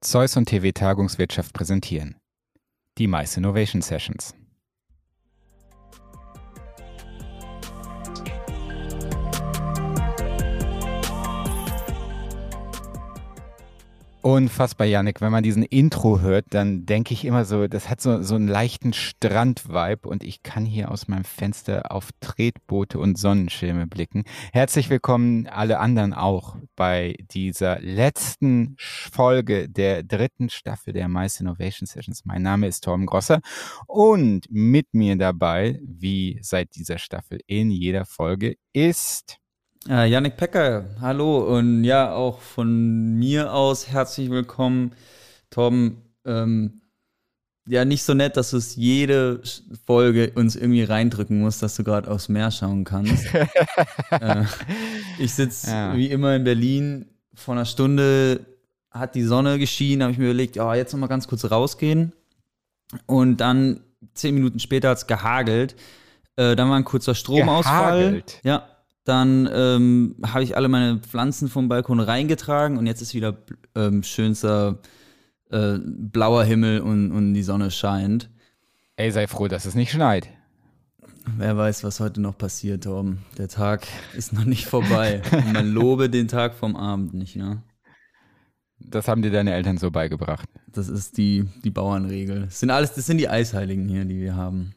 Zeus und TW Tagungswirtschaft präsentieren. Die Mice Innovation Sessions. Unfassbar, Yannick. Wenn man diesen Intro hört, dann denke ich immer so, das hat so, so einen leichten Strand-Vibe und ich kann hier aus meinem Fenster auf Tretboote und Sonnenschirme blicken. Herzlich willkommen alle anderen auch bei dieser letzten Folge der dritten Staffel der Mice Innovation Sessions. Mein Name ist Torben Grosser und mit mir dabei, wie seit dieser Staffel in jeder Folge, ist äh, Yannick Pecker, hallo und ja, auch von mir aus herzlich willkommen. Tom, ähm, ja, nicht so nett, dass du es jede Folge uns irgendwie reindrücken musst, dass du gerade aufs Meer schauen kannst. äh, ich sitze ja. wie immer in Berlin. Vor einer Stunde hat die Sonne geschienen, habe ich mir überlegt, oh, jetzt noch mal ganz kurz rausgehen. Und dann zehn Minuten später hat es gehagelt. Äh, dann war ein kurzer Stromausfall. Gehagelt. Ja, dann ähm, habe ich alle meine Pflanzen vom Balkon reingetragen und jetzt ist wieder ähm, schönster äh, blauer Himmel und, und die Sonne scheint. Ey, sei froh, dass es nicht schneit. Wer weiß, was heute noch passiert, Torben. Der Tag ist noch nicht vorbei. Und man lobe den Tag vom Abend nicht, ne? Das haben dir deine Eltern so beigebracht. Das ist die, die Bauernregel. Das sind alles, das sind die Eisheiligen hier, die wir haben.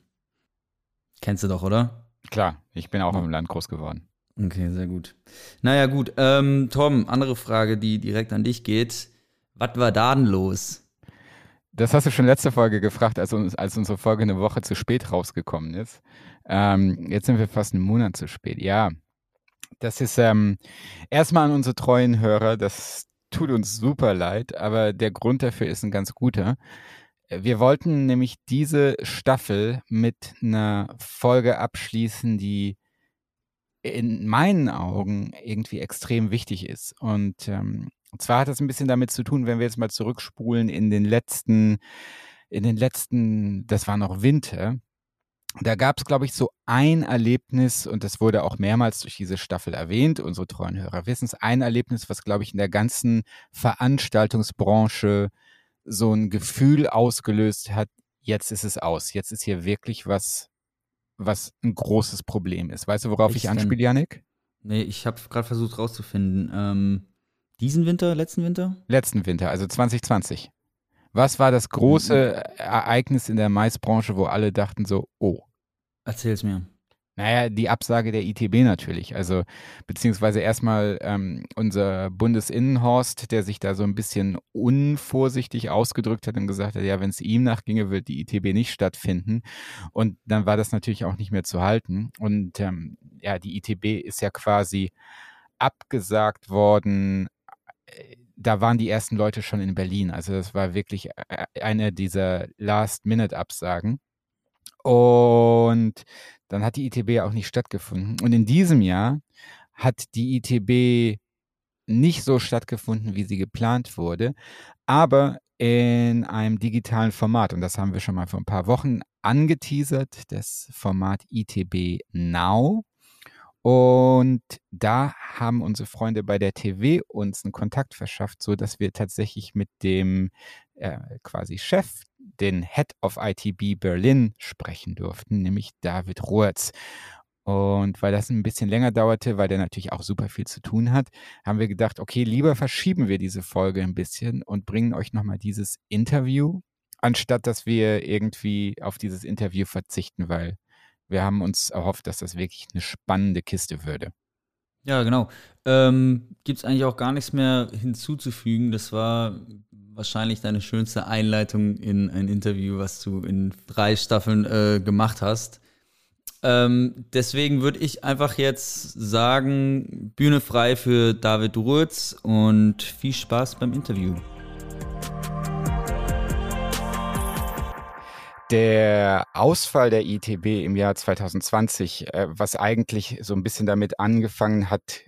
Kennst du doch, oder? Klar, ich bin auch ja. im Land groß geworden. Okay, sehr gut. Naja, gut. Ähm, Tom, andere Frage, die direkt an dich geht. Was war da denn los? Das hast du schon letzte Folge gefragt, als, uns, als unsere Folge eine Woche zu spät rausgekommen ist. Ähm, jetzt sind wir fast einen Monat zu spät. Ja, das ist ähm, erstmal an unsere treuen Hörer, das tut uns super leid, aber der Grund dafür ist ein ganz guter. Wir wollten nämlich diese Staffel mit einer Folge abschließen, die in meinen Augen irgendwie extrem wichtig ist. Und ähm, zwar hat das ein bisschen damit zu tun, wenn wir jetzt mal zurückspulen in den letzten, in den letzten, das war noch Winter, da gab es, glaube ich, so ein Erlebnis, und das wurde auch mehrmals durch diese Staffel erwähnt, unsere treuen Hörer wissen es, ein Erlebnis, was, glaube ich, in der ganzen Veranstaltungsbranche so ein Gefühl ausgelöst hat, jetzt ist es aus, jetzt ist hier wirklich was was ein großes Problem ist. Weißt du, worauf ich, ich anspiele, Janik? Nee, ich habe gerade versucht rauszufinden. Ähm, diesen Winter, letzten Winter? Letzten Winter, also 2020. Was war das große mhm. Ereignis in der Maisbranche, wo alle dachten so, oh. Erzähl's mir. Naja, die Absage der ITB natürlich. Also, beziehungsweise erstmal ähm, unser Bundesinnenhorst, der sich da so ein bisschen unvorsichtig ausgedrückt hat und gesagt hat, ja, wenn es ihm nachginge, wird die ITB nicht stattfinden. Und dann war das natürlich auch nicht mehr zu halten. Und ähm, ja, die ITB ist ja quasi abgesagt worden. Da waren die ersten Leute schon in Berlin. Also, das war wirklich äh, eine dieser Last-Minute-Absagen. Und dann hat die ITB auch nicht stattgefunden. Und in diesem Jahr hat die ITB nicht so stattgefunden, wie sie geplant wurde, aber in einem digitalen Format. Und das haben wir schon mal vor ein paar Wochen angeteasert, das Format ITB Now. Und da haben unsere Freunde bei der TV uns einen Kontakt verschafft, so dass wir tatsächlich mit dem äh, quasi Chef, den Head of ITB Berlin sprechen durften, nämlich David Ruerz. Und weil das ein bisschen länger dauerte, weil der natürlich auch super viel zu tun hat, haben wir gedacht, okay, lieber verschieben wir diese Folge ein bisschen und bringen euch nochmal dieses Interview, anstatt dass wir irgendwie auf dieses Interview verzichten, weil wir haben uns erhofft, dass das wirklich eine spannende Kiste würde. Ja, genau. Ähm, Gibt es eigentlich auch gar nichts mehr hinzuzufügen. Das war wahrscheinlich deine schönste Einleitung in ein Interview, was du in drei Staffeln äh, gemacht hast. Ähm, deswegen würde ich einfach jetzt sagen, Bühne frei für David Ruetz und viel Spaß beim Interview. Der Ausfall der ITB im Jahr 2020, äh, was eigentlich so ein bisschen damit angefangen hat,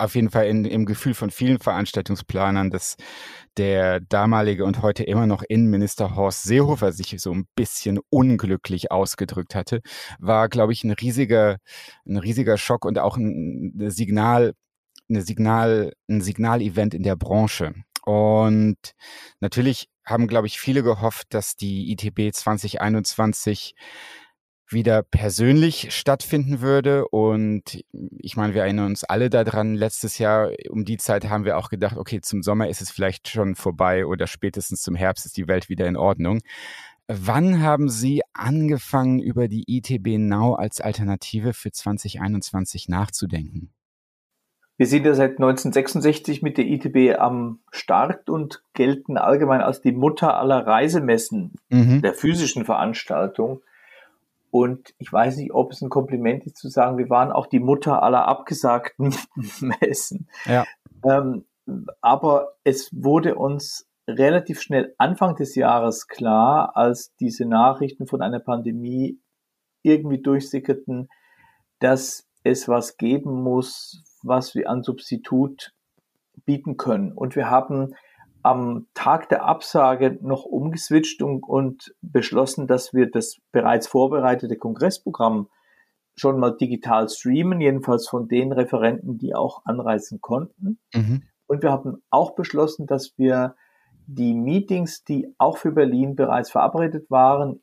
auf jeden Fall in, im Gefühl von vielen Veranstaltungsplanern, dass der damalige und heute immer noch Innenminister Horst Seehofer sich so ein bisschen unglücklich ausgedrückt hatte, war, glaube ich, ein riesiger, ein riesiger Schock und auch ein Signal, eine Signal, ein Signalevent in der Branche. Und Natürlich haben, glaube ich, viele gehofft, dass die ITB 2021 wieder persönlich stattfinden würde. Und ich meine, wir erinnern uns alle daran, letztes Jahr um die Zeit haben wir auch gedacht, okay, zum Sommer ist es vielleicht schon vorbei oder spätestens zum Herbst ist die Welt wieder in Ordnung. Wann haben Sie angefangen, über die ITB Now als Alternative für 2021 nachzudenken? Wir sind ja seit 1966 mit der ITB am Start und gelten allgemein als die Mutter aller Reisemessen mhm. der physischen Veranstaltung. Und ich weiß nicht, ob es ein Kompliment ist zu sagen, wir waren auch die Mutter aller abgesagten Messen. Ja. Ähm, aber es wurde uns relativ schnell Anfang des Jahres klar, als diese Nachrichten von einer Pandemie irgendwie durchsickerten, dass es was geben muss, was wir an Substitut bieten können. Und wir haben am Tag der Absage noch umgeswitcht und, und beschlossen, dass wir das bereits vorbereitete Kongressprogramm schon mal digital streamen, jedenfalls von den Referenten, die auch anreisen konnten. Mhm. Und wir haben auch beschlossen, dass wir die Meetings, die auch für Berlin bereits verabredet waren,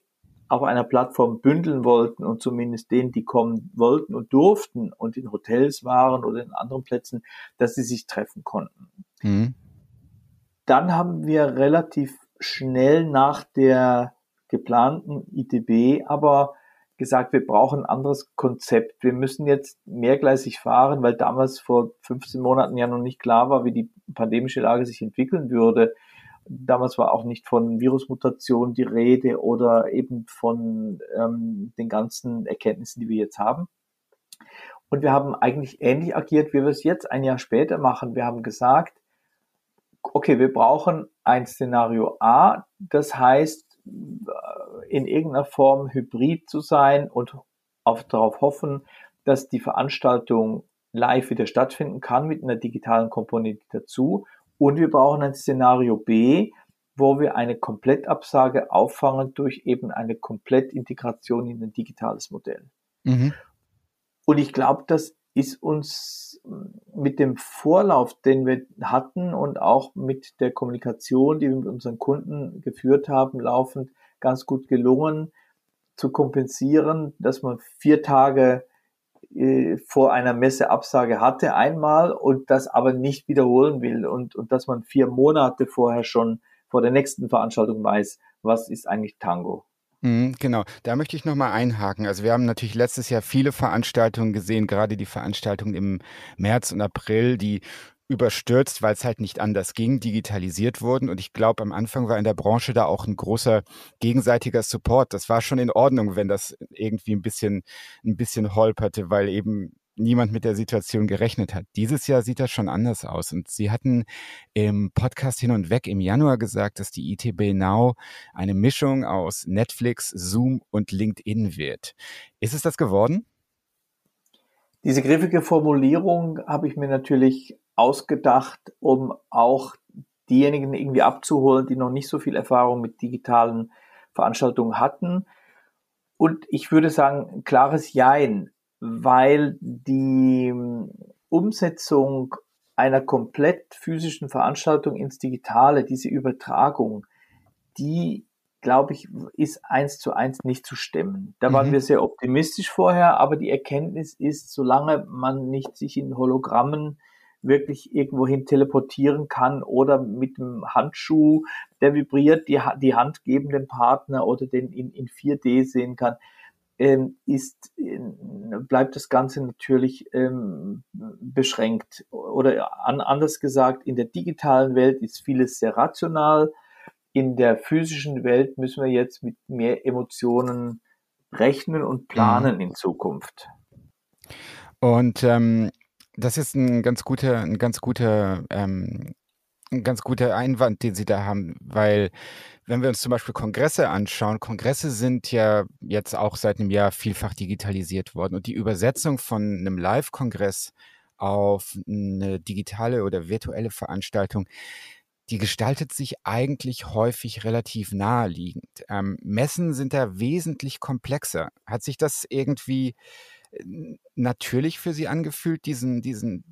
auf einer Plattform bündeln wollten und zumindest denen, die kommen wollten und durften und in Hotels waren oder in anderen Plätzen, dass sie sich treffen konnten. Mhm. Dann haben wir relativ schnell nach der geplanten ITB aber gesagt, wir brauchen ein anderes Konzept. Wir müssen jetzt mehrgleisig fahren, weil damals vor 15 Monaten ja noch nicht klar war, wie die pandemische Lage sich entwickeln würde. Damals war auch nicht von Virusmutation die Rede oder eben von ähm, den ganzen Erkenntnissen, die wir jetzt haben. Und wir haben eigentlich ähnlich agiert, wie wir es jetzt ein Jahr später machen. Wir haben gesagt, okay, wir brauchen ein Szenario A, das heißt, in irgendeiner Form hybrid zu sein und auf, darauf hoffen, dass die Veranstaltung live wieder stattfinden kann mit einer digitalen Komponente dazu. Und wir brauchen ein Szenario B, wo wir eine Komplettabsage auffangen durch eben eine Komplettintegration in ein digitales Modell. Mhm. Und ich glaube, das ist uns mit dem Vorlauf, den wir hatten und auch mit der Kommunikation, die wir mit unseren Kunden geführt haben, laufend ganz gut gelungen zu kompensieren, dass man vier Tage äh, vor einer Messeabsage hatte einmal und das aber nicht wiederholen will und, und dass man vier Monate vorher schon vor der nächsten Veranstaltung weiß, was ist eigentlich Tango. Mhm, genau, da möchte ich nochmal einhaken. Also wir haben natürlich letztes Jahr viele Veranstaltungen gesehen, gerade die Veranstaltungen im März und April, die überstürzt, weil es halt nicht anders ging, digitalisiert wurden. Und ich glaube, am Anfang war in der Branche da auch ein großer gegenseitiger Support. Das war schon in Ordnung, wenn das irgendwie ein bisschen, ein bisschen holperte, weil eben niemand mit der Situation gerechnet hat. Dieses Jahr sieht das schon anders aus. Und Sie hatten im Podcast hin und weg im Januar gesagt, dass die ITB Now eine Mischung aus Netflix, Zoom und LinkedIn wird. Ist es das geworden? Diese griffige Formulierung habe ich mir natürlich ausgedacht, um auch diejenigen irgendwie abzuholen, die noch nicht so viel Erfahrung mit digitalen Veranstaltungen hatten. Und ich würde sagen, klares Jein weil die Umsetzung einer komplett physischen Veranstaltung ins Digitale, diese Übertragung, die, glaube ich, ist eins zu eins nicht zu stemmen. Da waren mhm. wir sehr optimistisch vorher, aber die Erkenntnis ist, solange man nicht sich in Hologrammen wirklich irgendwohin teleportieren kann oder mit dem Handschuh, der vibriert, die, die Hand geben dem Partner oder den in, in 4D sehen kann, ähm, ist, äh, bleibt das Ganze natürlich ähm, beschränkt. Oder an, anders gesagt, in der digitalen Welt ist vieles sehr rational. In der physischen Welt müssen wir jetzt mit mehr Emotionen rechnen und planen mhm. in Zukunft. Und ähm, das ist ein ganz guter, ein ganz guter, ähm, ein ganz guter Einwand, den Sie da haben, weil wenn wir uns zum Beispiel Kongresse anschauen, Kongresse sind ja jetzt auch seit einem Jahr vielfach digitalisiert worden und die Übersetzung von einem Live-Kongress auf eine digitale oder virtuelle Veranstaltung, die gestaltet sich eigentlich häufig relativ naheliegend. Ähm, Messen sind da wesentlich komplexer. Hat sich das irgendwie äh, natürlich für Sie angefühlt, diesen, diesen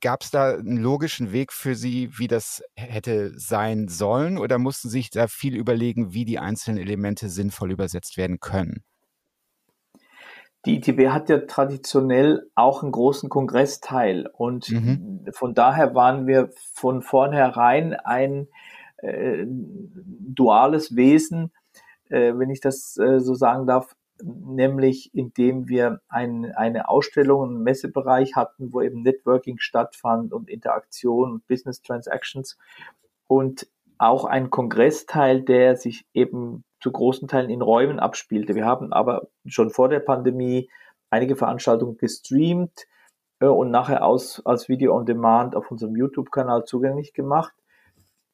Gab es da einen logischen Weg für Sie, wie das hätte sein sollen, oder mussten Sie sich da viel überlegen, wie die einzelnen Elemente sinnvoll übersetzt werden können? Die ITB hat ja traditionell auch einen großen Kongressteil und mhm. von daher waren wir von vornherein ein äh, duales Wesen, äh, wenn ich das äh, so sagen darf, nämlich indem wir ein, eine Ausstellung, einen Messebereich hatten, wo eben Networking stattfand und Interaktion und Business Transactions und auch ein Kongressteil, der sich eben zu großen Teilen in Räumen abspielte. Wir haben aber schon vor der Pandemie einige Veranstaltungen gestreamt äh, und nachher aus, als Video on Demand auf unserem YouTube-Kanal zugänglich gemacht.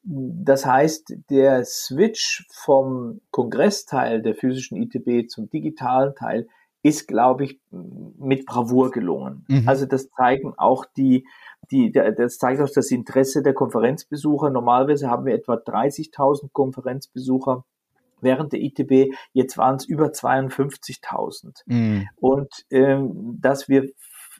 Das heißt, der Switch vom Kongressteil der physischen ITB zum digitalen Teil ist, glaube ich, mit Bravour gelungen. Mhm. Also das zeigen auch die, die, das zeigt auch das Interesse der Konferenzbesucher. Normalerweise haben wir etwa 30.000 Konferenzbesucher während der ITB. Jetzt waren es über 52.000. Mhm. Und ähm, dass wir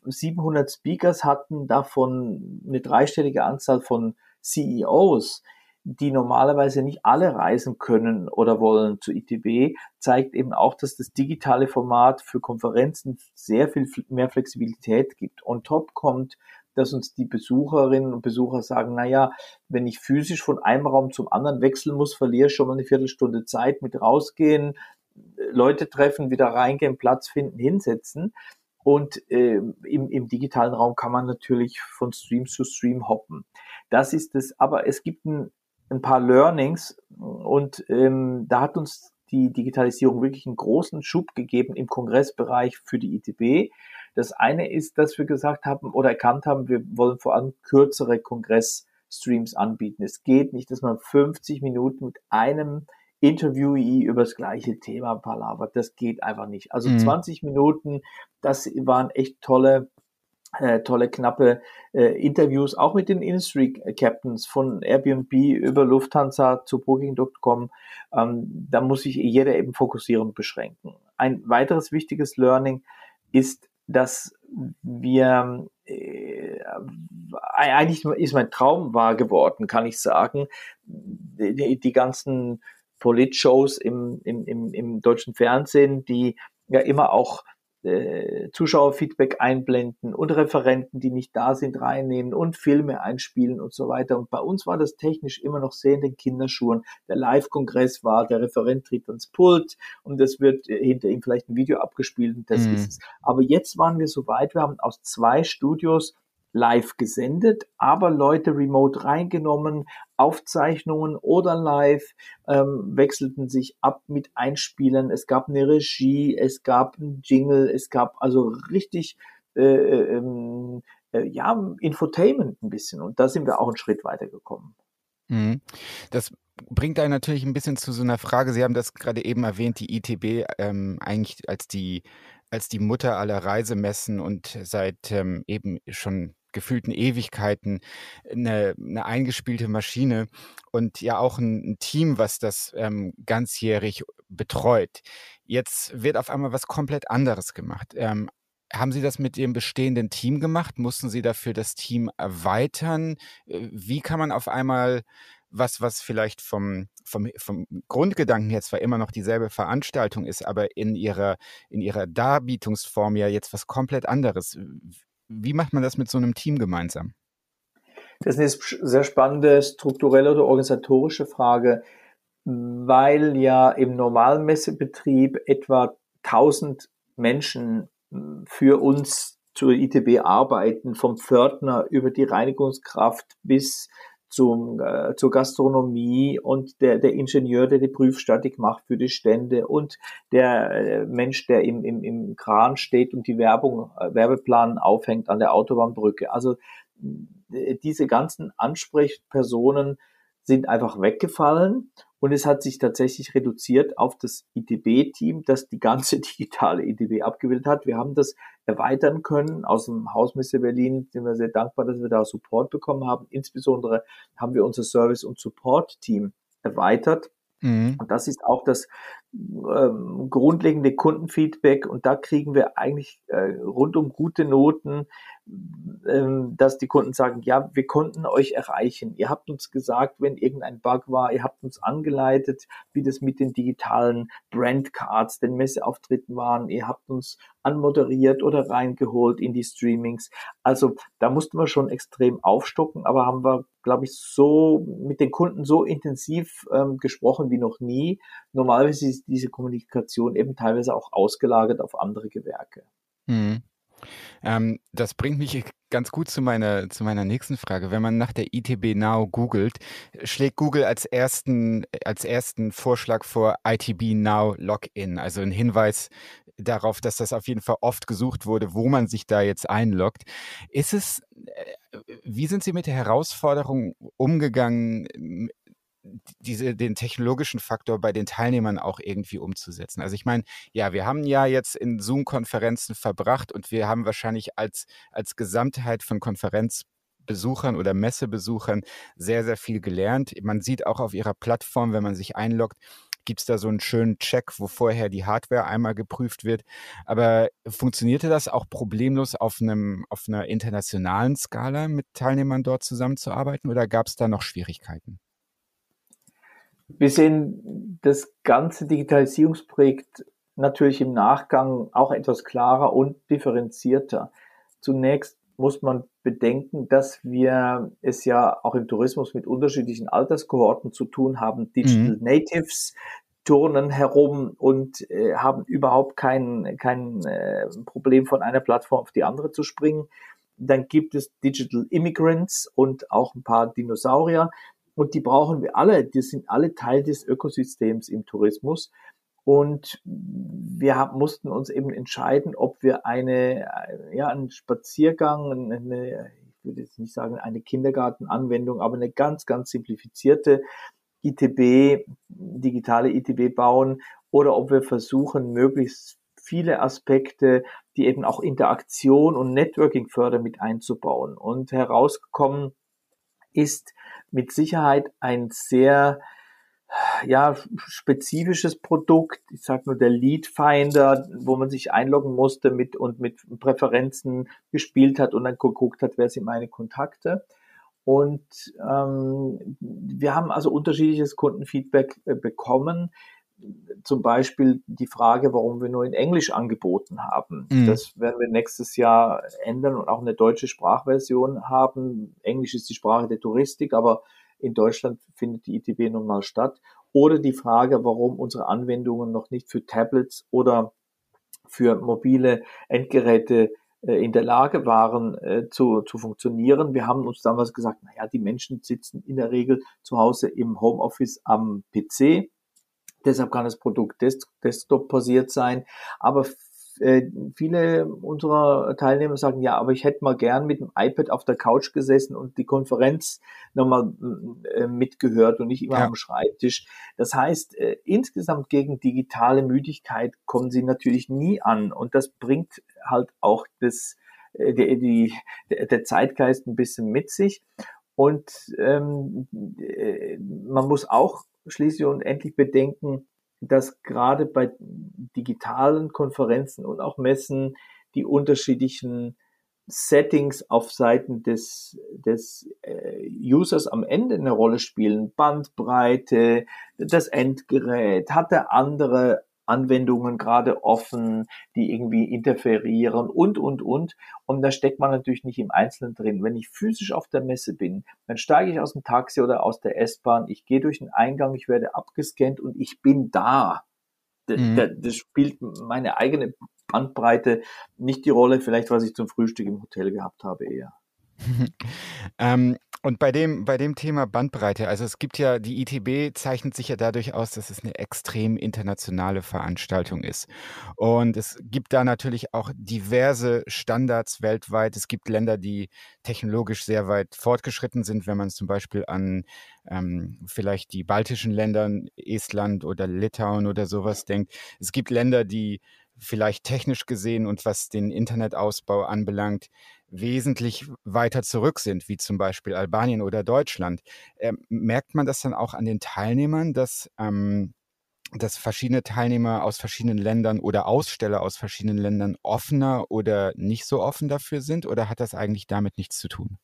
700 Speakers hatten, davon eine dreistellige Anzahl von CEOs, die normalerweise nicht alle reisen können oder wollen zu ITB, zeigt eben auch, dass das digitale Format für Konferenzen sehr viel mehr Flexibilität gibt. On top kommt, dass uns die Besucherinnen und Besucher sagen, na ja, wenn ich physisch von einem Raum zum anderen wechseln muss, verliere ich schon mal eine Viertelstunde Zeit mit rausgehen, Leute treffen, wieder reingehen, Platz finden, hinsetzen. Und äh, im, im digitalen Raum kann man natürlich von Stream zu Stream hoppen. Das ist es, aber es gibt ein ein paar Learnings und ähm, da hat uns die Digitalisierung wirklich einen großen Schub gegeben im Kongressbereich für die ITB. Das eine ist, dass wir gesagt haben oder erkannt haben, wir wollen vor allem kürzere Kongressstreams anbieten. Es geht nicht, dass man 50 Minuten mit einem Interviewee über das gleiche Thema palavert. Das geht einfach nicht. Also mhm. 20 Minuten, das waren echt tolle äh, tolle, knappe äh, Interviews, auch mit den Industry Captains von Airbnb über Lufthansa zu Booking.com. Ähm, da muss sich jeder eben fokussieren und beschränken. Ein weiteres wichtiges Learning ist, dass wir äh, eigentlich ist mein Traum wahr geworden, kann ich sagen. Die, die ganzen Polit-Shows im, im, im, im deutschen Fernsehen, die ja immer auch äh, Zuschauerfeedback einblenden und Referenten, die nicht da sind, reinnehmen und Filme einspielen und so weiter. Und bei uns war das technisch immer noch sehr in den Kinderschuhen. Der Live-Kongress war, der Referent tritt ans Pult und es wird äh, hinter ihm vielleicht ein Video abgespielt und das mhm. ist es. Aber jetzt waren wir so weit, wir haben aus zwei Studios live gesendet, aber Leute remote reingenommen, Aufzeichnungen oder live ähm, wechselten sich ab mit Einspielen. Es gab eine Regie, es gab ein Jingle, es gab also richtig äh, äh, ähm, äh, ja Infotainment ein bisschen und da sind wir auch einen Schritt weitergekommen. Mhm. Das bringt einen natürlich ein bisschen zu so einer Frage. Sie haben das gerade eben erwähnt, die ITB ähm, eigentlich als die als die Mutter aller Reisemessen und seit ähm, eben schon gefühlten Ewigkeiten eine, eine eingespielte Maschine und ja auch ein, ein Team, was das ähm, ganzjährig betreut. Jetzt wird auf einmal was komplett anderes gemacht. Ähm, haben Sie das mit Ihrem bestehenden Team gemacht? Mussten Sie dafür das Team erweitern? Äh, wie kann man auf einmal was, was vielleicht vom, vom, vom Grundgedanken her zwar immer noch dieselbe Veranstaltung ist, aber in ihrer, in ihrer Darbietungsform ja jetzt was komplett anderes. Wie macht man das mit so einem Team gemeinsam? Das ist eine sehr spannende strukturelle oder organisatorische Frage, weil ja im normalen Messebetrieb etwa 1000 Menschen hm, für uns zur ITB arbeiten, vom Pförtner über die Reinigungskraft bis zum, äh, zur Gastronomie und der, der Ingenieur, der die Prüfstatik macht für die Stände und der äh, Mensch, der im, im, im Kran steht und die Werbung, äh, Werbeplan aufhängt an der Autobahnbrücke. Also äh, diese ganzen Ansprechpersonen sind einfach weggefallen und es hat sich tatsächlich reduziert auf das ITB-Team, das die ganze digitale ITB abgebildet hat. Wir haben das erweitern können. Aus dem Hausmesse Berlin sind wir sehr dankbar, dass wir da Support bekommen haben. Insbesondere haben wir unser Service- und Support-Team erweitert. Mhm. Und das ist auch das ähm, grundlegende Kundenfeedback. Und da kriegen wir eigentlich äh, rundum gute Noten, dass die Kunden sagen, ja, wir konnten euch erreichen. Ihr habt uns gesagt, wenn irgendein Bug war, ihr habt uns angeleitet, wie das mit den digitalen Brandcards, den Messeauftritten waren. Ihr habt uns anmoderiert oder reingeholt in die Streamings. Also da mussten wir schon extrem aufstocken, aber haben wir, glaube ich, so mit den Kunden so intensiv ähm, gesprochen wie noch nie. Normalerweise ist diese Kommunikation eben teilweise auch ausgelagert auf andere Gewerke. Mhm. Ähm, das bringt mich ganz gut zu meiner, zu meiner nächsten Frage. Wenn man nach der ITB Now googelt, schlägt Google als ersten, als ersten Vorschlag vor ITB Now Login, also ein Hinweis darauf, dass das auf jeden Fall oft gesucht wurde, wo man sich da jetzt einloggt. Ist es, äh, wie sind Sie mit der Herausforderung umgegangen, diese, den technologischen Faktor bei den Teilnehmern auch irgendwie umzusetzen. Also ich meine, ja, wir haben ja jetzt in Zoom-Konferenzen verbracht und wir haben wahrscheinlich als, als Gesamtheit von Konferenzbesuchern oder Messebesuchern sehr, sehr viel gelernt. Man sieht auch auf ihrer Plattform, wenn man sich einloggt, gibt es da so einen schönen Check, wo vorher die Hardware einmal geprüft wird. Aber funktionierte das auch problemlos auf, einem, auf einer internationalen Skala mit Teilnehmern dort zusammenzuarbeiten oder gab es da noch Schwierigkeiten? Wir sehen das ganze Digitalisierungsprojekt natürlich im Nachgang auch etwas klarer und differenzierter. Zunächst muss man bedenken, dass wir es ja auch im Tourismus mit unterschiedlichen Alterskohorten zu tun haben. Digital mhm. Natives turnen herum und äh, haben überhaupt kein, kein äh, Problem, von einer Plattform auf die andere zu springen. Dann gibt es Digital Immigrants und auch ein paar Dinosaurier. Und die brauchen wir alle. Die sind alle Teil des Ökosystems im Tourismus. Und wir mussten uns eben entscheiden, ob wir eine, ja, einen Spaziergang, eine, ich würde jetzt nicht sagen eine Kindergartenanwendung, aber eine ganz, ganz simplifizierte ITB, digitale ITB bauen oder ob wir versuchen, möglichst viele Aspekte, die eben auch Interaktion und Networking fördern, mit einzubauen. Und herausgekommen ist mit Sicherheit ein sehr ja, spezifisches Produkt. Ich sage nur der Lead Finder, wo man sich einloggen musste mit und mit Präferenzen gespielt hat und dann geguckt hat, wer sind meine Kontakte. Und ähm, wir haben also unterschiedliches Kundenfeedback äh, bekommen zum Beispiel die Frage, warum wir nur in Englisch angeboten haben. Mhm. Das werden wir nächstes Jahr ändern und auch eine deutsche Sprachversion haben. Englisch ist die Sprache der Touristik, aber in Deutschland findet die ITB nun mal statt. Oder die Frage, warum unsere Anwendungen noch nicht für Tablets oder für mobile Endgeräte äh, in der Lage waren äh, zu, zu funktionieren. Wir haben uns damals gesagt, naja, die Menschen sitzen in der Regel zu Hause im Homeoffice am PC Deshalb kann das Produkt Desktop-basiert sein. Aber äh, viele unserer Teilnehmer sagen, ja, aber ich hätte mal gern mit dem iPad auf der Couch gesessen und die Konferenz nochmal äh, mitgehört und nicht immer ja. am Schreibtisch. Das heißt, äh, insgesamt gegen digitale Müdigkeit kommen sie natürlich nie an und das bringt halt auch das, die, die, der Zeitgeist ein bisschen mit sich. Und ähm, man muss auch schließlich und endlich bedenken, dass gerade bei digitalen Konferenzen und auch Messen die unterschiedlichen Settings auf Seiten des, des äh, Users am Ende eine Rolle spielen. Bandbreite, das Endgerät, hat der andere Anwendungen gerade offen, die irgendwie interferieren und, und, und. Und da steckt man natürlich nicht im Einzelnen drin. Wenn ich physisch auf der Messe bin, dann steige ich aus dem Taxi oder aus der S-Bahn, ich gehe durch den Eingang, ich werde abgescannt und ich bin da. Mhm. Das, das spielt meine eigene Bandbreite nicht die Rolle, vielleicht was ich zum Frühstück im Hotel gehabt habe eher. ähm, und bei dem, bei dem Thema Bandbreite, also es gibt ja, die ITB zeichnet sich ja dadurch aus, dass es eine extrem internationale Veranstaltung ist. Und es gibt da natürlich auch diverse Standards weltweit. Es gibt Länder, die technologisch sehr weit fortgeschritten sind, wenn man zum Beispiel an ähm, vielleicht die baltischen Länder, Estland oder Litauen oder sowas denkt. Es gibt Länder, die vielleicht technisch gesehen und was den Internetausbau anbelangt, wesentlich weiter zurück sind, wie zum Beispiel Albanien oder Deutschland. Ähm, merkt man das dann auch an den Teilnehmern, dass, ähm, dass verschiedene Teilnehmer aus verschiedenen Ländern oder Aussteller aus verschiedenen Ländern offener oder nicht so offen dafür sind? Oder hat das eigentlich damit nichts zu tun?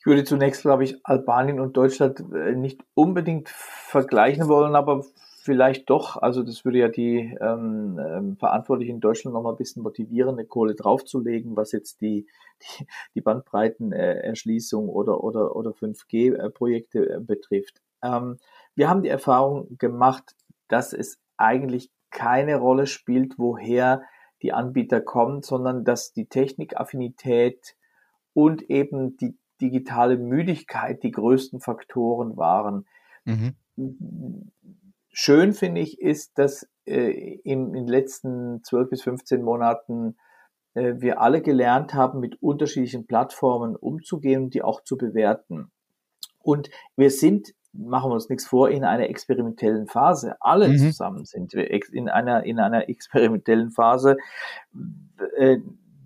Ich würde zunächst, glaube ich, Albanien und Deutschland äh, nicht unbedingt vergleichen wollen, aber vielleicht doch. Also das würde ja die ähm, ähm, Verantwortlichen in Deutschland noch mal ein bisschen motivieren, eine Kohle draufzulegen, was jetzt die, die, die Bandbreitenerschließung oder, oder, oder 5G-Projekte äh, betrifft. Ähm, wir haben die Erfahrung gemacht, dass es eigentlich keine Rolle spielt, woher die Anbieter kommen, sondern dass die Technikaffinität und eben die digitale Müdigkeit die größten Faktoren waren. Mhm. Schön finde ich ist, dass äh, in, in den letzten 12 bis 15 Monaten äh, wir alle gelernt haben, mit unterschiedlichen Plattformen umzugehen und die auch zu bewerten. Und wir sind machen wir uns nichts vor, in einer experimentellen Phase. Alle mhm. zusammen sind wir in einer, in einer experimentellen Phase. Äh,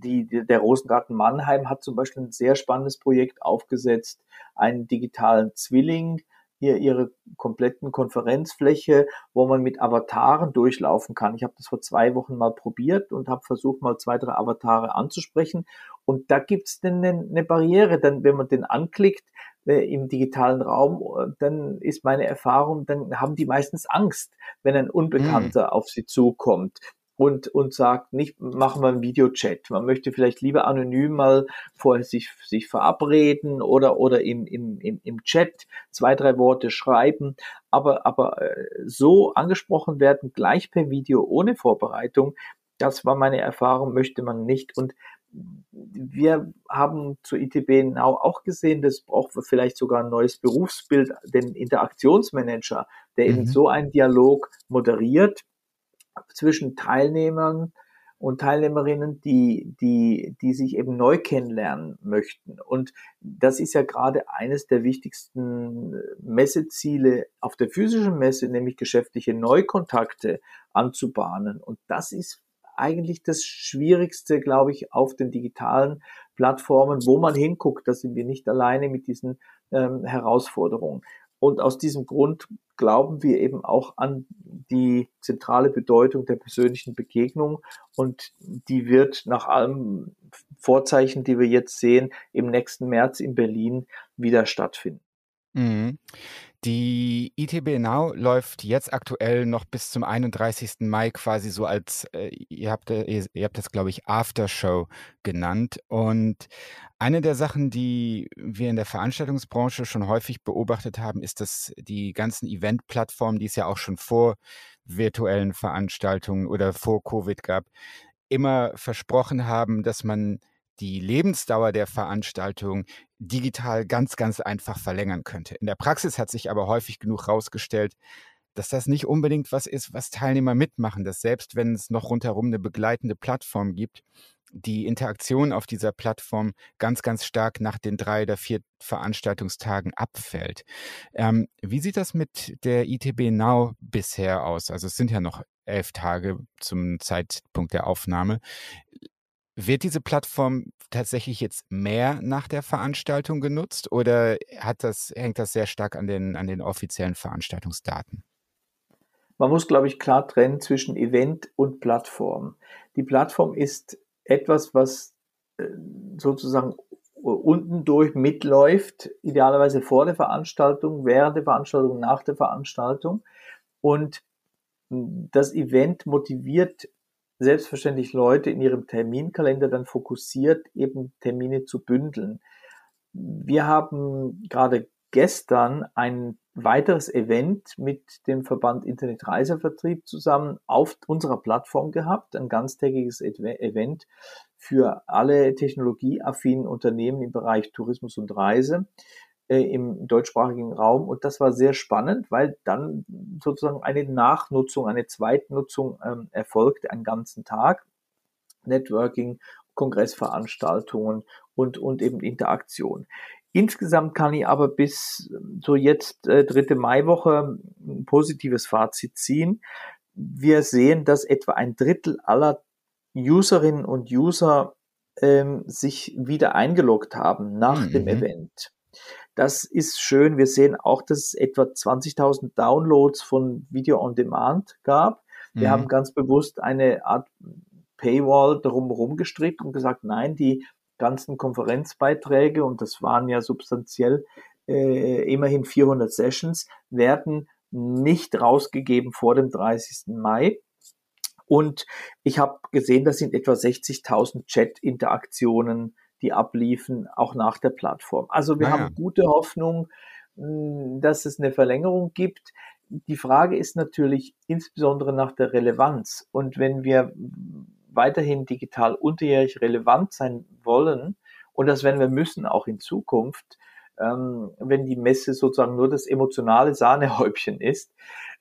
die, der Rosengarten Mannheim hat zum Beispiel ein sehr spannendes Projekt aufgesetzt, einen digitalen Zwilling, hier ihre kompletten Konferenzfläche, wo man mit Avataren durchlaufen kann. Ich habe das vor zwei Wochen mal probiert und habe versucht, mal zwei, drei Avatare anzusprechen. Und da gibt es eine, eine Barriere, denn wenn man den anklickt, äh, im digitalen Raum, äh, dann ist meine Erfahrung, dann haben die meistens Angst, wenn ein Unbekannter mhm. auf sie zukommt und, und sagt, nicht machen wir einen Videochat. Man möchte vielleicht lieber anonym mal vorher sich, sich verabreden oder, oder im, im, im, im Chat zwei, drei Worte schreiben. Aber, aber äh, so angesprochen werden, gleich per Video ohne Vorbereitung, das war meine Erfahrung, möchte man nicht. Und wir haben zu ITB Now auch gesehen, das braucht vielleicht sogar ein neues Berufsbild, den Interaktionsmanager, der mhm. eben so einen Dialog moderiert zwischen Teilnehmern und Teilnehmerinnen, die, die, die sich eben neu kennenlernen möchten. Und das ist ja gerade eines der wichtigsten Messeziele auf der physischen Messe, nämlich geschäftliche Neukontakte anzubahnen. Und das ist eigentlich das Schwierigste, glaube ich, auf den digitalen Plattformen, wo man hinguckt. Da sind wir nicht alleine mit diesen ähm, Herausforderungen. Und aus diesem Grund glauben wir eben auch an die zentrale Bedeutung der persönlichen Begegnung und die wird nach allem Vorzeichen, die wir jetzt sehen, im nächsten März in Berlin wieder stattfinden. Mhm. Die ITB Now läuft jetzt aktuell noch bis zum 31. Mai quasi so als, äh, ihr habt, äh, ihr, ihr habt das, glaube ich, Aftershow genannt. Und eine der Sachen, die wir in der Veranstaltungsbranche schon häufig beobachtet haben, ist, dass die ganzen Event-Plattformen, die es ja auch schon vor virtuellen Veranstaltungen oder vor Covid gab, immer versprochen haben, dass man die Lebensdauer der Veranstaltung digital ganz, ganz einfach verlängern könnte. In der Praxis hat sich aber häufig genug herausgestellt, dass das nicht unbedingt was ist, was Teilnehmer mitmachen, dass selbst wenn es noch rundherum eine begleitende Plattform gibt, die Interaktion auf dieser Plattform ganz, ganz stark nach den drei oder vier Veranstaltungstagen abfällt. Ähm, wie sieht das mit der ITB Now bisher aus? Also es sind ja noch elf Tage zum Zeitpunkt der Aufnahme. Wird diese Plattform tatsächlich jetzt mehr nach der Veranstaltung genutzt oder hat das, hängt das sehr stark an den, an den offiziellen Veranstaltungsdaten? Man muss, glaube ich, klar trennen zwischen Event und Plattform. Die Plattform ist etwas, was äh, sozusagen unten durch mitläuft, idealerweise vor der Veranstaltung, während der Veranstaltung, nach der Veranstaltung. Und das Event motiviert selbstverständlich Leute in ihrem Terminkalender dann fokussiert, eben Termine zu bündeln. Wir haben gerade gestern ein weiteres Event mit dem Verband Internet Reisevertrieb zusammen auf unserer Plattform gehabt, ein ganztägiges Event für alle technologieaffinen Unternehmen im Bereich Tourismus und Reise äh, im deutschsprachigen Raum. Und das war sehr spannend, weil dann sozusagen eine Nachnutzung, eine Zweitnutzung ähm, erfolgte, einen ganzen Tag. Networking, Kongressveranstaltungen und, und eben Interaktion. Insgesamt kann ich aber bis so jetzt äh, dritte Maiwoche ein positives Fazit ziehen. Wir sehen, dass etwa ein Drittel aller Userinnen und User ähm, sich wieder eingeloggt haben nach mhm. dem Event. Das ist schön. Wir sehen auch, dass es etwa 20.000 Downloads von Video on Demand gab. Wir mhm. haben ganz bewusst eine Art Paywall drumherum gestrickt und gesagt, nein, die ganzen Konferenzbeiträge, und das waren ja substanziell äh, immerhin 400 Sessions, werden nicht rausgegeben vor dem 30. Mai. Und ich habe gesehen, das sind etwa 60.000 Chat-Interaktionen, die abliefen, auch nach der Plattform. Also wir naja. haben gute Hoffnung, hm, dass es eine Verlängerung gibt. Die Frage ist natürlich insbesondere nach der Relevanz. Und wenn wir weiterhin digital unterjährig relevant sein wollen, und das werden wir müssen auch in Zukunft, ähm, wenn die Messe sozusagen nur das emotionale Sahnehäubchen ist,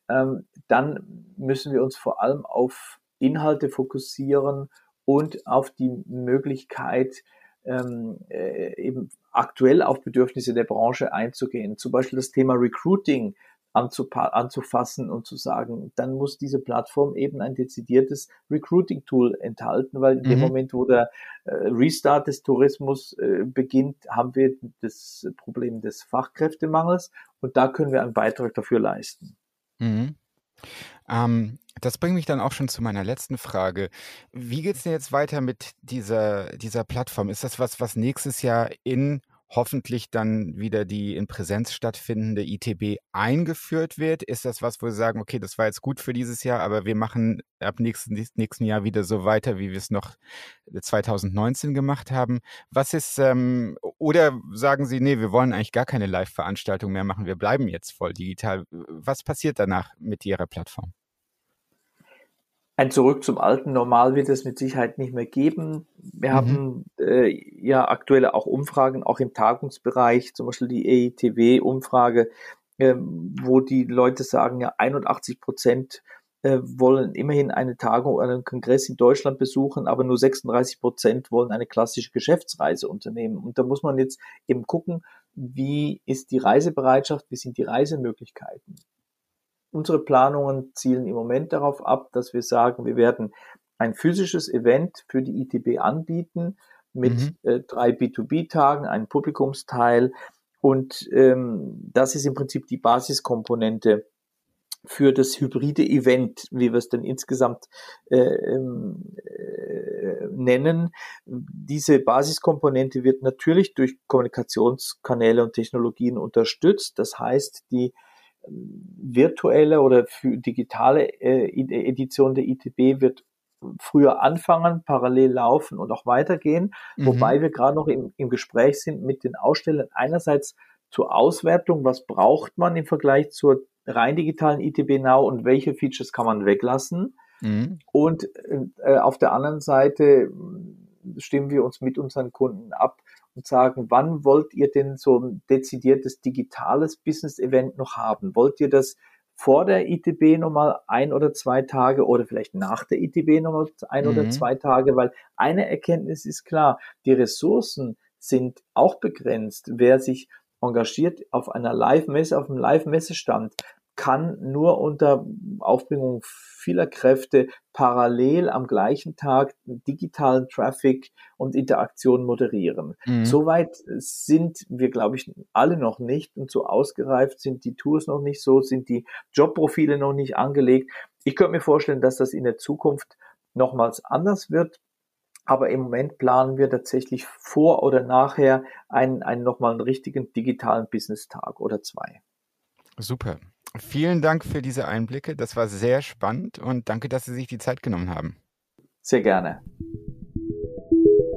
ähm, dann müssen wir uns vor allem auf Inhalte fokussieren und auf die Möglichkeit, ähm, äh, eben aktuell auf Bedürfnisse der Branche einzugehen. Zum Beispiel das Thema Recruiting anzufassen und zu sagen, dann muss diese Plattform eben ein dezidiertes Recruiting-Tool enthalten, weil in mhm. dem Moment, wo der äh, Restart des Tourismus äh, beginnt, haben wir das Problem des Fachkräftemangels und da können wir einen Beitrag dafür leisten. Mhm. Ähm, das bringt mich dann auch schon zu meiner letzten Frage. Wie geht es denn jetzt weiter mit dieser, dieser Plattform? Ist das was, was nächstes Jahr in hoffentlich dann wieder die in Präsenz stattfindende ITB eingeführt wird? Ist das was, wo Sie sagen, okay, das war jetzt gut für dieses Jahr, aber wir machen ab nächsten, nächsten Jahr wieder so weiter, wie wir es noch 2019 gemacht haben? Was ist, ähm, oder sagen Sie, nee, wir wollen eigentlich gar keine Live-Veranstaltung mehr machen, wir bleiben jetzt voll digital. Was passiert danach mit Ihrer Plattform? Ein Zurück zum alten Normal wird es mit Sicherheit nicht mehr geben. Wir mhm. haben äh, ja aktuell auch Umfragen, auch im Tagungsbereich, zum Beispiel die EITW-Umfrage, äh, wo die Leute sagen, ja 81 Prozent äh, wollen immerhin eine Tagung oder einen Kongress in Deutschland besuchen, aber nur 36 Prozent wollen eine klassische Geschäftsreise unternehmen. Und da muss man jetzt eben gucken, wie ist die Reisebereitschaft, wie sind die Reisemöglichkeiten. Unsere Planungen zielen im Moment darauf ab, dass wir sagen, wir werden ein physisches Event für die ITB anbieten mit mhm. äh, drei B2B-Tagen, einem Publikumsteil. Und ähm, das ist im Prinzip die Basiskomponente für das hybride Event, wie wir es denn insgesamt äh, ähm, äh, nennen. Diese Basiskomponente wird natürlich durch Kommunikationskanäle und Technologien unterstützt. Das heißt, die virtuelle oder für digitale äh, Edition der ITB wird früher anfangen, parallel laufen und auch weitergehen, mhm. wobei wir gerade noch im, im Gespräch sind mit den Ausstellern einerseits zur Auswertung, was braucht man im Vergleich zur rein digitalen ITB Now und welche Features kann man weglassen. Mhm. Und äh, auf der anderen Seite stimmen wir uns mit unseren Kunden ab, und sagen, wann wollt ihr denn so ein dezidiertes digitales Business-Event noch haben? Wollt ihr das vor der ITB nochmal ein oder zwei Tage oder vielleicht nach der ITB nochmal ein mhm. oder zwei Tage? Weil eine Erkenntnis ist klar, die Ressourcen sind auch begrenzt. Wer sich engagiert auf einer Live-Messe, auf einem Live-Messestand, kann nur unter Aufbringung vieler Kräfte parallel am gleichen Tag digitalen Traffic und Interaktion moderieren. Mhm. Soweit sind wir, glaube ich, alle noch nicht und so ausgereift sind die Tours noch nicht so, sind die Jobprofile noch nicht angelegt. Ich könnte mir vorstellen, dass das in der Zukunft nochmals anders wird. Aber im Moment planen wir tatsächlich vor oder nachher einen, einen nochmal einen richtigen digitalen Business-Tag oder zwei. Super. Vielen Dank für diese Einblicke. Das war sehr spannend und danke, dass Sie sich die Zeit genommen haben. Sehr gerne.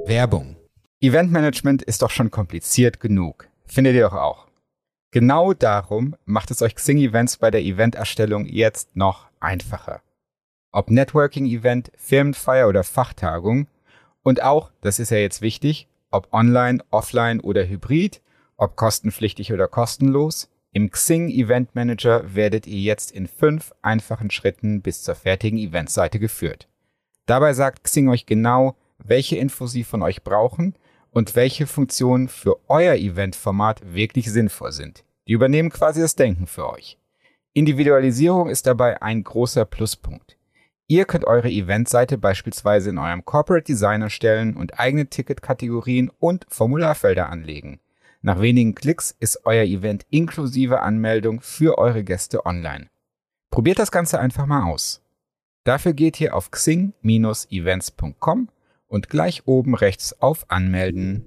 Werbung. Eventmanagement ist doch schon kompliziert genug. Findet ihr doch auch. Genau darum macht es euch Xing Events bei der Eventerstellung jetzt noch einfacher. Ob Networking-Event, Firmenfeier oder Fachtagung und auch, das ist ja jetzt wichtig, ob online, offline oder hybrid, ob kostenpflichtig oder kostenlos, im Xing Event Manager werdet ihr jetzt in fünf einfachen Schritten bis zur fertigen Eventseite geführt. Dabei sagt Xing euch genau, welche Infos sie von euch brauchen und welche Funktionen für euer Eventformat wirklich sinnvoll sind. Die übernehmen quasi das Denken für euch. Individualisierung ist dabei ein großer Pluspunkt. Ihr könnt eure Eventseite beispielsweise in eurem Corporate Design erstellen und eigene Ticketkategorien und Formularfelder anlegen. Nach wenigen Klicks ist euer Event inklusive Anmeldung für eure Gäste online. Probiert das Ganze einfach mal aus. Dafür geht ihr auf xing-events.com und gleich oben rechts auf Anmelden.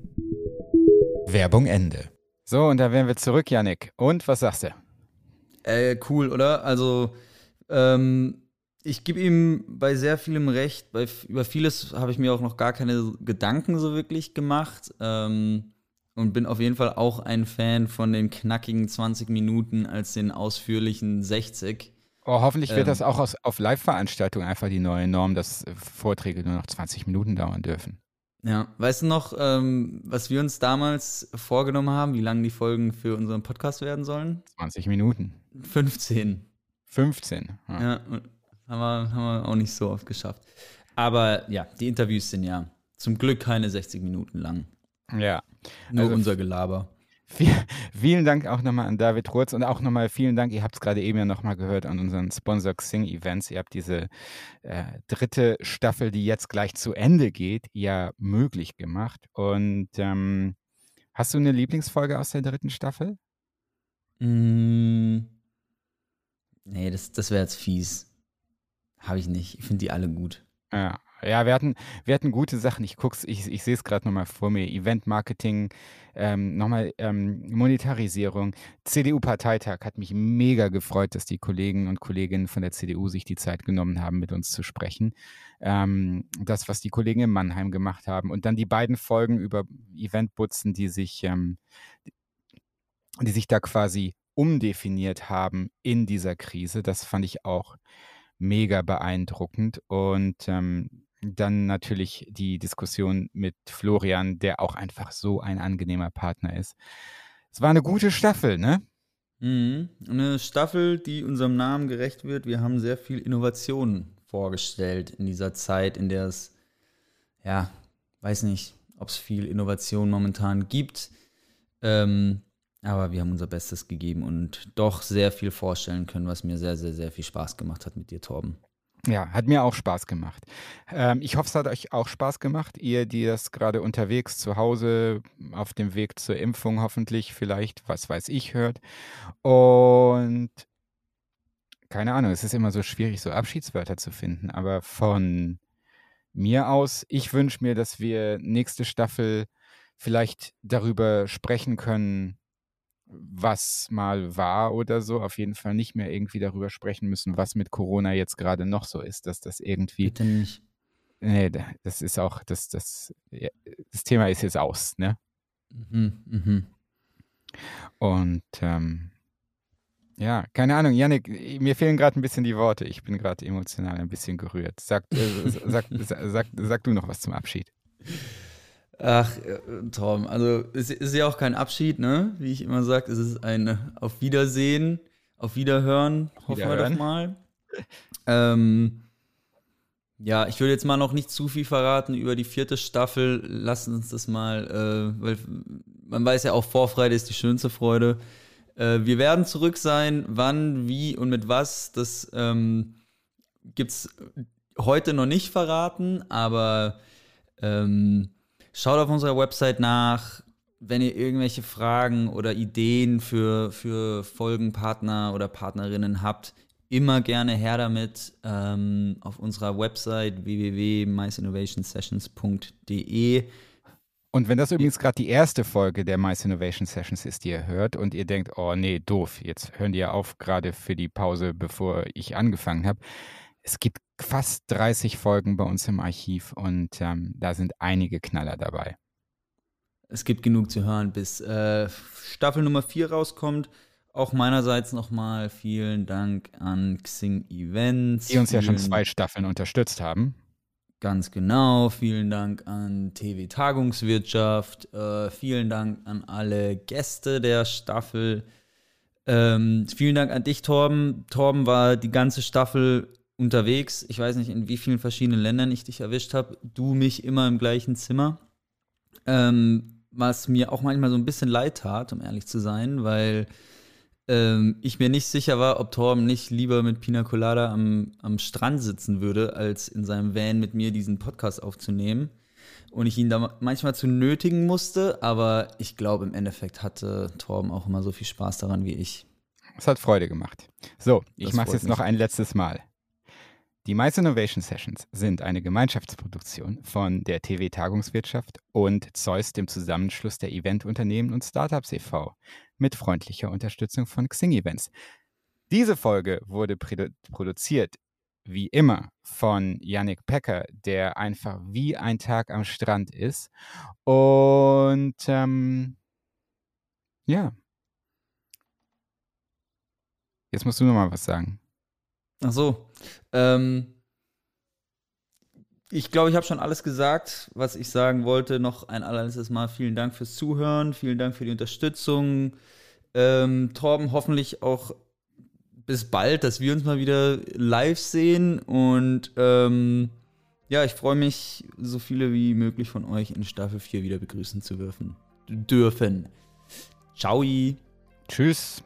Werbung Ende. So, und da wären wir zurück, Yannick. Und was sagst du? Äh, cool, oder? Also, ähm, ich gebe ihm bei sehr vielem recht. Bei, über vieles habe ich mir auch noch gar keine Gedanken so wirklich gemacht. Ähm, und bin auf jeden Fall auch ein Fan von den knackigen 20 Minuten als den ausführlichen 60. Oh, hoffentlich wird ähm, das auch aus, auf Live-Veranstaltungen einfach die neue Norm, dass Vorträge nur noch 20 Minuten dauern dürfen. Ja, weißt du noch, ähm, was wir uns damals vorgenommen haben, wie lang die Folgen für unseren Podcast werden sollen? 20 Minuten. 15. 15. Ja, ja haben, wir, haben wir auch nicht so oft geschafft. Aber ja, die Interviews sind ja zum Glück keine 60 Minuten lang. Ja. Nur also, unser Gelaber. Viel, vielen Dank auch nochmal an David Rutz und auch nochmal vielen Dank, ihr habt es gerade eben ja nochmal gehört, an unseren Sponsor Xing Events. Ihr habt diese äh, dritte Staffel, die jetzt gleich zu Ende geht, ja möglich gemacht. Und ähm, hast du eine Lieblingsfolge aus der dritten Staffel? Mm, nee, das, das wäre jetzt fies. Habe ich nicht. Ich finde die alle gut. Ja, ja, wir hatten, wir hatten gute Sachen. Ich guck's, ich, ich sehe es gerade nochmal vor mir. Event-Marketing, ähm, nochmal ähm, Monetarisierung. CDU-Parteitag hat mich mega gefreut, dass die Kollegen und Kolleginnen von der CDU sich die Zeit genommen haben, mit uns zu sprechen. Ähm, das, was die Kollegen in Mannheim gemacht haben. Und dann die beiden Folgen über Eventbutzen, die sich, ähm, die sich da quasi umdefiniert haben in dieser Krise. Das fand ich auch mega beeindruckend. Und ähm, dann natürlich die Diskussion mit Florian, der auch einfach so ein angenehmer Partner ist. Es war eine gute Staffel, ne? Mhm. Eine Staffel, die unserem Namen gerecht wird. Wir haben sehr viel Innovation vorgestellt in dieser Zeit, in der es, ja, weiß nicht, ob es viel Innovation momentan gibt. Ähm, aber wir haben unser Bestes gegeben und doch sehr viel vorstellen können, was mir sehr, sehr, sehr viel Spaß gemacht hat mit dir, Torben. Ja, hat mir auch Spaß gemacht. Ähm, ich hoffe, es hat euch auch Spaß gemacht. Ihr, die das gerade unterwegs zu Hause auf dem Weg zur Impfung hoffentlich vielleicht, was weiß ich, hört. Und keine Ahnung, es ist immer so schwierig, so Abschiedswörter zu finden. Aber von mir aus, ich wünsche mir, dass wir nächste Staffel vielleicht darüber sprechen können, was mal war oder so, auf jeden Fall nicht mehr irgendwie darüber sprechen müssen, was mit Corona jetzt gerade noch so ist, dass das irgendwie. Bitte nicht. Nee, das ist auch, das, das, das Thema ist jetzt aus, ne? Mhm, mhm. Und ähm, ja, keine Ahnung, Janik, mir fehlen gerade ein bisschen die Worte. Ich bin gerade emotional ein bisschen gerührt. Sag, äh, sag, sag, sag, sag du noch was zum Abschied. Ach, äh, Tom, also es ist ja auch kein Abschied, ne? Wie ich immer sage, es ist ein Auf Wiedersehen, auf Wiederhören, hoffen wir doch mal. Ähm, ja, ich würde jetzt mal noch nicht zu viel verraten über die vierte Staffel. Lass uns das mal, äh, weil man weiß ja auch, Vorfreude ist die schönste Freude. Äh, wir werden zurück sein. Wann, wie und mit was, das ähm, es heute noch nicht verraten, aber ähm, Schaut auf unserer Website nach, wenn ihr irgendwelche Fragen oder Ideen für, für Folgenpartner oder Partnerinnen habt. Immer gerne her damit ähm, auf unserer Website www.miceinnovationsessions.de. Und wenn das übrigens gerade die erste Folge der Mice Innovation Sessions ist, die ihr hört und ihr denkt, oh nee, doof, jetzt hören die ja auf, gerade für die Pause, bevor ich angefangen habe, es gibt fast 30 Folgen bei uns im Archiv und ähm, da sind einige Knaller dabei. Es gibt genug zu hören, bis äh, Staffel Nummer 4 rauskommt. Auch meinerseits nochmal vielen Dank an Xing Events. Die uns ja schon zwei Staffeln unterstützt haben. Ganz genau. Vielen Dank an TV Tagungswirtschaft. Äh, vielen Dank an alle Gäste der Staffel. Ähm, vielen Dank an dich, Torben. Torben war die ganze Staffel unterwegs. Ich weiß nicht, in wie vielen verschiedenen Ländern ich dich erwischt habe. Du mich immer im gleichen Zimmer. Ähm, was mir auch manchmal so ein bisschen leid tat, um ehrlich zu sein, weil ähm, ich mir nicht sicher war, ob Torben nicht lieber mit Pina Colada am, am Strand sitzen würde, als in seinem Van mit mir diesen Podcast aufzunehmen. und ich ihn da manchmal zu nötigen musste, aber ich glaube, im Endeffekt hatte Torben auch immer so viel Spaß daran wie ich. Es hat Freude gemacht. So, ich mache es jetzt mich. noch ein letztes Mal. Die Mice Innovation Sessions sind eine Gemeinschaftsproduktion von der TW Tagungswirtschaft und Zeus, dem Zusammenschluss der Eventunternehmen und Startups e.V. mit freundlicher Unterstützung von Xing Events. Diese Folge wurde produziert wie immer von Yannick Pecker, der einfach wie ein Tag am Strand ist. Und ähm, ja. Jetzt musst du noch mal was sagen. Ach so. Ähm, ich glaube, ich habe schon alles gesagt, was ich sagen wollte. Noch ein allerletztes Mal vielen Dank fürs Zuhören, vielen Dank für die Unterstützung. Ähm, Torben, hoffentlich auch bis bald, dass wir uns mal wieder live sehen. Und ähm, ja, ich freue mich, so viele wie möglich von euch in Staffel 4 wieder begrüßen zu dürfen. dürfen. Ciao. Tschüss.